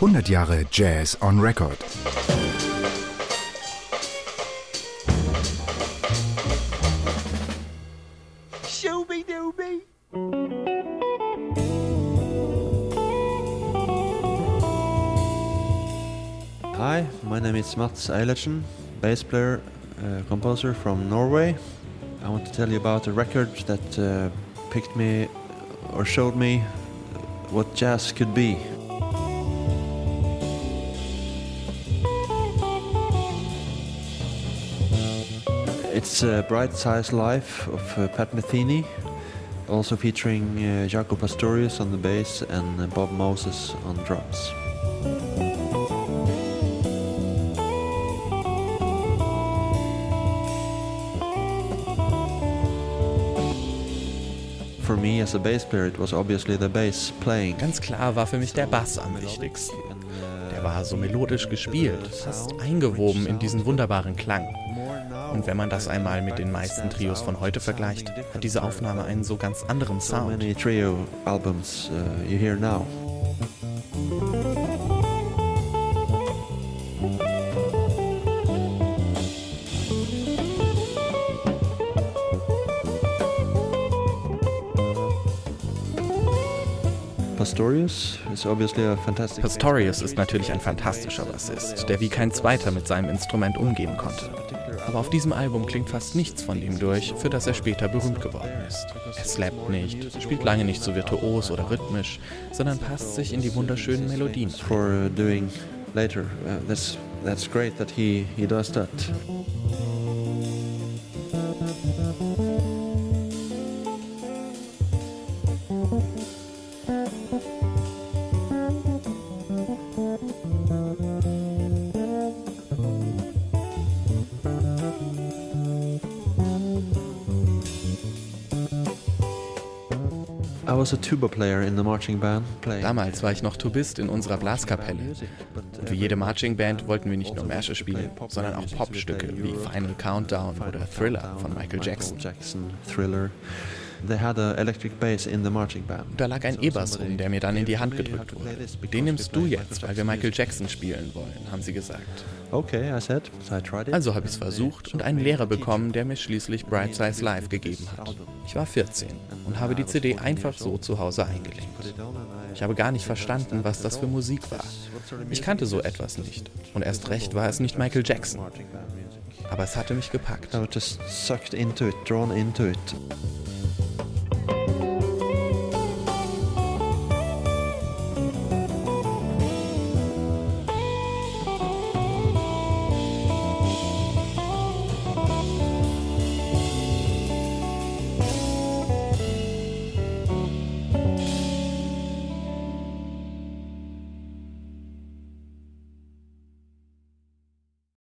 100 Jahre Jazz on Record. Hi, my name is Mats Eilertsen, bass player, uh, composer from Norway. I want to tell you about a record that uh, picked me or showed me what jazz could be. It's a Bright Size Life of uh, Pat Metheny, also featuring uh, Jaco Pastorius on the bass and uh, Bob Moses on drums. For me as a bass player, it was obviously the bass playing. Ganz klar war für mich der Bass am wichtigsten. Der war so melodisch gespielt, fast eingewoben in diesen wunderbaren Klang. Und wenn man das einmal mit den meisten Trios von heute vergleicht, hat diese Aufnahme einen so ganz anderen So Sound. Pastorius ist natürlich ein fantastischer Bassist, der wie kein zweiter mit seinem Instrument umgehen konnte. Aber auf diesem Album klingt fast nichts von dem durch, für das er später berühmt geworden ist. Er slappt nicht, spielt lange nicht so virtuos oder rhythmisch, sondern passt sich in die wunderschönen Melodien for doing later. Uh, that's that's great that he he does that. I was a tuba player in the marching band. Damals war ich noch Tubist in unserer Blaskapelle. Und wie jede Marching Band wollten wir nicht nur Märsche spielen, sondern auch Popstücke wie Final Countdown oder Thriller von Michael Jackson. Jackson, Thriller. They had a electric bass in the marching band. Da lag ein E-Bass rum, der mir dann in die Hand gedrückt wurde. Den nimmst du jetzt, weil wir Michael Jackson spielen wollen, haben sie gesagt. Also habe ich es versucht und einen Lehrer bekommen, der mir schließlich Bright Size Live gegeben hat. Ich war 14 und habe die CD einfach so zu Hause eingelegt. Ich habe gar nicht verstanden, was das für Musik war. Ich kannte so etwas nicht. Und erst recht war es nicht Michael Jackson. Aber es hatte mich gepackt. I was just sucked into it, drawn into it.